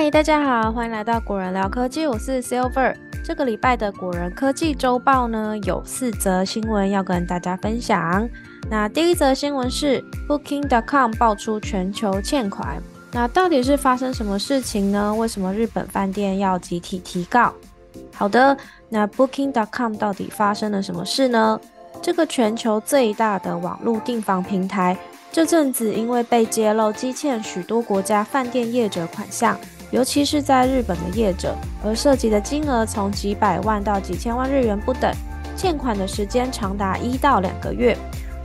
嗨，大家好，欢迎来到果仁聊科技，我是 Silver。这个礼拜的果仁科技周报呢，有四则新闻要跟大家分享。那第一则新闻是 Booking.com 爆出全球欠款，那到底是发生什么事情呢？为什么日本饭店要集体提告？好的，那 Booking.com 到底发生了什么事呢？这个全球最大的网络订房平台，这阵子因为被揭露积欠许多国家饭店业者款项，尤其是在日本的业者，而涉及的金额从几百万到几千万日元不等，欠款的时间长达一到两个月。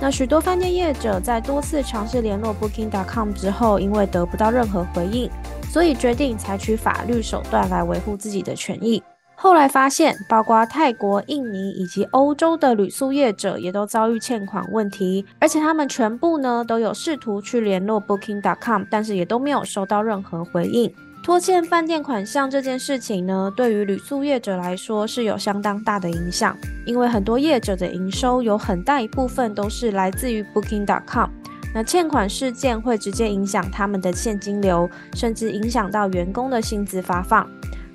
那许多饭店业者在多次尝试联络 Booking.com 之后，因为得不到任何回应，所以决定采取法律手段来维护自己的权益。后来发现，包括泰国、印尼以及欧洲的旅宿业者也都遭遇欠款问题，而且他们全部呢都有试图去联络 Booking.com，但是也都没有收到任何回应。拖欠饭店款项这件事情呢，对于旅宿业者来说是有相当大的影响，因为很多业者的营收有很大一部分都是来自于 Booking.com。那欠款事件会直接影响他们的现金流，甚至影响到员工的薪资发放。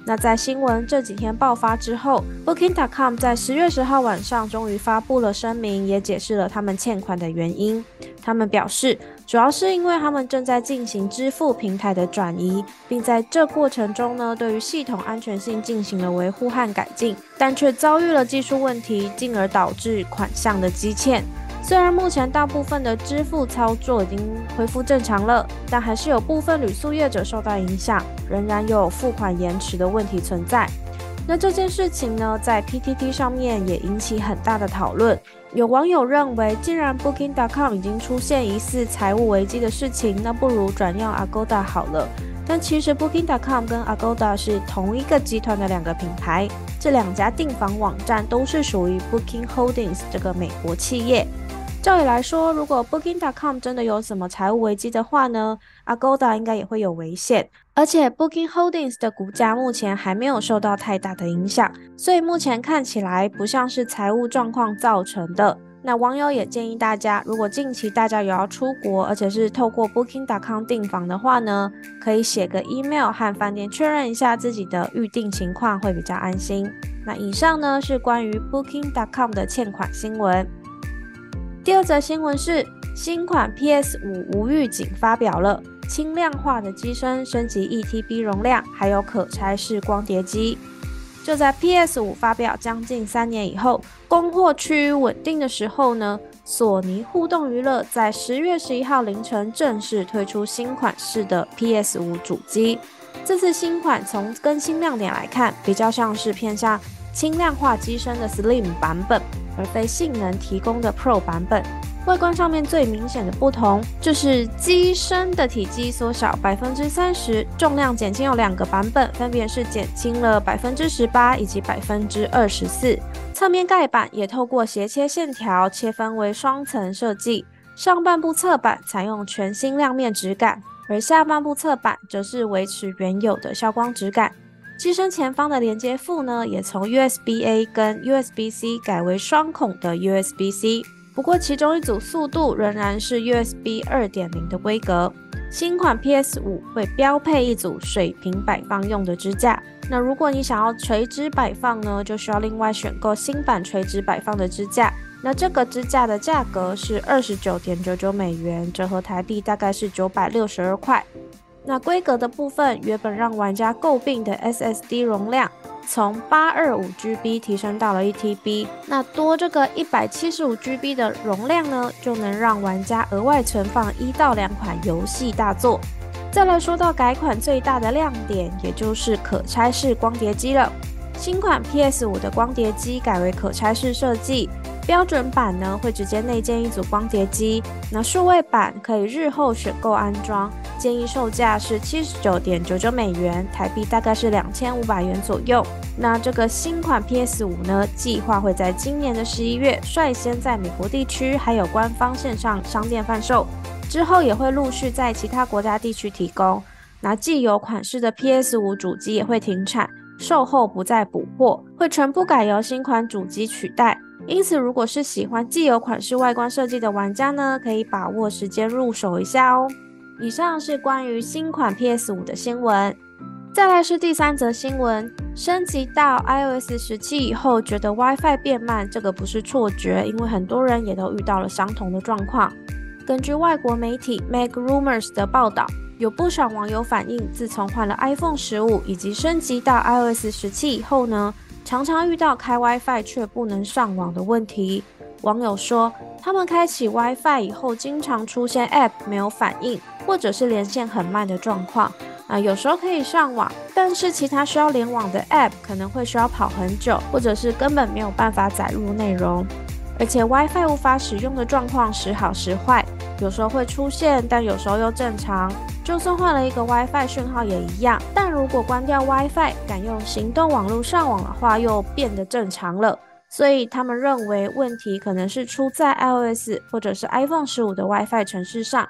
那在新闻这几天爆发之后，Booking.com 在十月十号晚上终于发布了声明，也解释了他们欠款的原因。他们表示，主要是因为他们正在进行支付平台的转移，并在这过程中呢，对于系统安全性进行了维护和改进，但却遭遇了技术问题，进而导致款项的积欠。虽然目前大部分的支付操作已经恢复正常了，但还是有部分旅宿业者受到影响，仍然有付款延迟的问题存在。那这件事情呢，在 PTT 上面也引起很大的讨论。有网友认为，既然 Booking.com 已经出现疑似财务危机的事情，那不如转用 Agoda 好了。但其实 Booking.com 跟 Agoda 是同一个集团的两个品牌，这两家订房网站都是属于 Booking Holdings 这个美国企业。照理来说，如果 Booking.com 真的有什么财务危机的话呢，Agoda 应该也会有危险。而且 Booking Holdings 的股价目前还没有受到太大的影响，所以目前看起来不像是财务状况造成的。那网友也建议大家，如果近期大家有要出国，而且是透过 Booking.com 订房的话呢，可以写个 email 和饭店确认一下自己的预订情况，会比较安心。那以上呢是关于 Booking.com 的欠款新闻。第二则新闻是，新款 PS 五无预警发表了轻量化的机身，升级 e t b 容量，还有可拆式光碟机。就在 PS 五发表将近三年以后，供货趋于稳定的时候呢，索尼互动娱乐在十月十一号凌晨正式推出新款式的 PS 五主机。这次新款从更新亮点来看，比较像是偏向轻量化机身的 Slim 版本。而非性能提供的 Pro 版本，外观上面最明显的不同就是机身的体积缩小百分之三十，重量减轻有两个版本，分别是减轻了百分之十八以及百分之二十四。侧面盖板也透过斜切线条切分为双层设计，上半部侧板采用全新亮面质感，而下半部侧板则是维持原有的消光质感。机身前方的连接副呢，也从 USB A 跟 USB C 改为双孔的 USB C，不过其中一组速度仍然是 USB 二点零的规格。新款 PS 五会标配一组水平摆放用的支架，那如果你想要垂直摆放呢，就需要另外选购新版垂直摆放的支架。那这个支架的价格是二十九点九九美元，折合台币大概是九百六十二块。那规格的部分，原本让玩家诟病的 SSD 容量，从八二五 GB 提升到了一 TB。那多这个一百七十五 GB 的容量呢，就能让玩家额外存放一到两款游戏大作。再来说到改款最大的亮点，也就是可拆式光碟机了。新款 PS 五的光碟机改为可拆式设计。标准版呢会直接内建一组光碟机，那数位版可以日后选购安装，建议售价是七十九点九九美元，台币大概是两千五百元左右。那这个新款 PS 五呢，计划会在今年的十一月率先在美国地区还有官方线上商店贩售。之后也会陆续在其他国家地区提供。那既有款式的 PS 五主机也会停产，售后不再补货，会全部改由新款主机取代。因此，如果是喜欢既有款式外观设计的玩家呢，可以把握时间入手一下哦。以上是关于新款 PS 五的新闻。再来是第三则新闻，升级到 iOS 十七以后，觉得 WiFi 变慢，这个不是错觉，因为很多人也都遇到了相同的状况。根据外国媒体 Make Rumors 的报道，有不少网友反映，自从换了 iPhone 十五以及升级到 iOS 十七以后呢，常常遇到开 WiFi 却不能上网的问题。网友说，他们开启 WiFi 以后，经常出现 App 没有反应，或者是连线很慢的状况。啊，有时候可以上网，但是其他需要联网的 App 可能会需要跑很久，或者是根本没有办法载入内容。而且 WiFi 无法使用的状况时好时坏，有时候会出现，但有时候又正常。就算换了一个 WiFi 讯号也一样。但如果关掉 WiFi，改用行动网络上网的话，又变得正常了。所以他们认为问题可能是出在 iOS 或者是 iPhone 十五的 WiFi 程式上。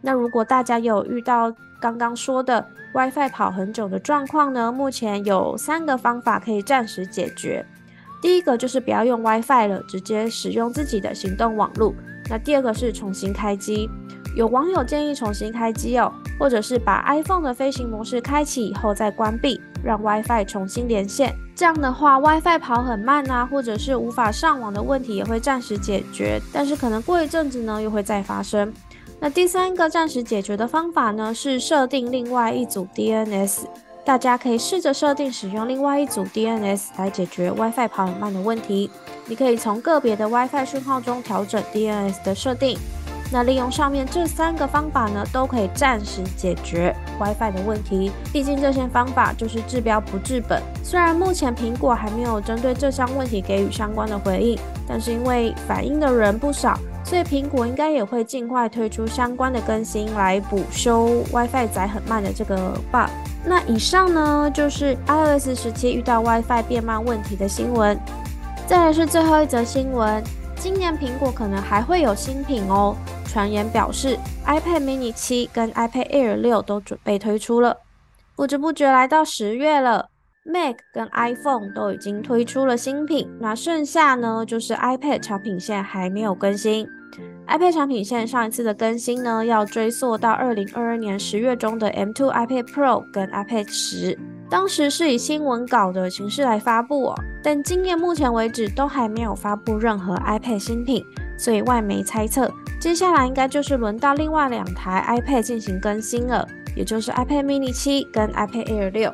那如果大家有遇到刚刚说的 WiFi 跑很久的状况呢？目前有三个方法可以暂时解决。第一个就是不要用 WiFi 了，直接使用自己的行动网络。那第二个是重新开机。有网友建议重新开机哦，或者是把 iPhone 的飞行模式开启以后再关闭，让 WiFi 重新连线。这样的话，WiFi 跑很慢啊，或者是无法上网的问题也会暂时解决。但是可能过一阵子呢，又会再发生。那第三个暂时解决的方法呢，是设定另外一组 DNS。大家可以试着设定使用另外一组 DNS 来解决 WiFi 跑很慢的问题。你可以从个别的 WiFi 讯号中调整 DNS 的设定。那利用上面这三个方法呢，都可以暂时解决 WiFi 的问题。毕竟这些方法就是治标不治本。虽然目前苹果还没有针对这项问题给予相关的回应，但是因为反映的人不少，所以苹果应该也会尽快推出相关的更新来补修 WiFi 载很慢的这个 bug。那以上呢就是 iOS 十七遇到 WiFi 变慢问题的新闻。再来是最后一则新闻，今年苹果可能还会有新品哦。传言表示，iPad mini 七跟 iPad Air 六都准备推出了。不知不觉来到十月了，Mac 跟 iPhone 都已经推出了新品，那剩下呢就是 iPad 产品线还没有更新。iPad 产品线上一次的更新呢，要追溯到二零二二年十月中的 M2 iPad Pro 跟 iPad 十，当时是以新闻稿的形式来发布哦，但今年目前为止都还没有发布任何 iPad 新品，所以外媒猜测。接下来应该就是轮到另外两台 iPad 进行更新了，也就是 iPad mini 七跟 iPad Air 六。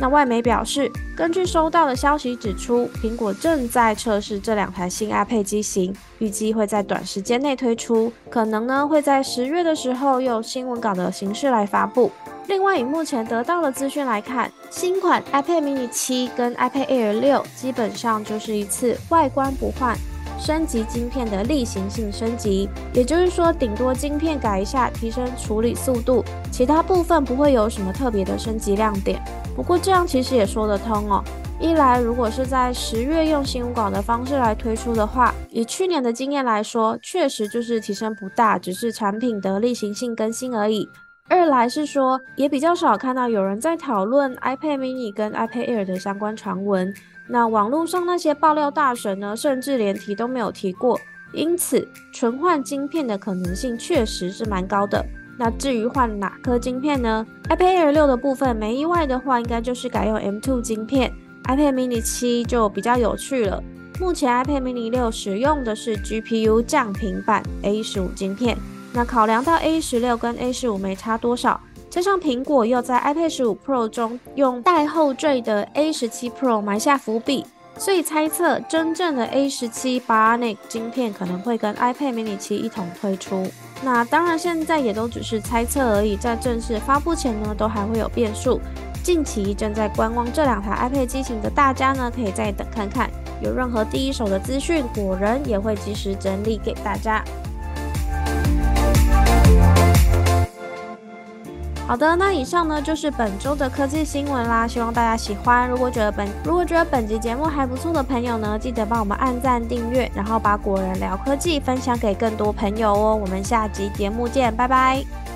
那外媒表示，根据收到的消息指出，苹果正在测试这两台新 iPad 机型，预计会在短时间内推出，可能呢会在十月的时候用新闻稿的形式来发布。另外，以目前得到的资讯来看，新款 iPad mini 七跟 iPad Air 六基本上就是一次外观不换。升级晶片的例行性升级，也就是说，顶多晶片改一下，提升处理速度，其他部分不会有什么特别的升级亮点。不过这样其实也说得通哦。一来，如果是在十月用新闻稿的方式来推出的话，以去年的经验来说，确实就是提升不大，只是产品的例行性更新而已。二来是说，也比较少看到有人在讨论 iPad mini 跟 iPad Air 的相关传闻。那网络上那些爆料大神呢，甚至连提都没有提过，因此纯换晶片的可能性确实是蛮高的。那至于换哪颗晶片呢？iPad Air 六的部分没意外的话，应该就是改用 M2 晶片。iPad mini 七就比较有趣了，目前 iPad mini 六使用的是 GPU 降频版 A 十五晶片。那考量到 A 十六跟 A 十五没差多少。加上苹果又在 iPad 十五 Pro 中用带后缀的 A 十七 Pro 埋下伏笔，所以猜测真正的 A 十七 Bionic 晶片可能会跟 iPad mini 七一同推出。那当然现在也都只是猜测而已，在正式发布前呢，都还会有变数。近期正在观望这两台 iPad 机型的大家呢，可以再等看看，有任何第一手的资讯，果仁也会及时整理给大家。好的，那以上呢就是本周的科技新闻啦，希望大家喜欢。如果觉得本如果觉得本集节目还不错的朋友呢，记得帮我们按赞、订阅，然后把果仁聊科技分享给更多朋友哦。我们下集节目见，拜拜。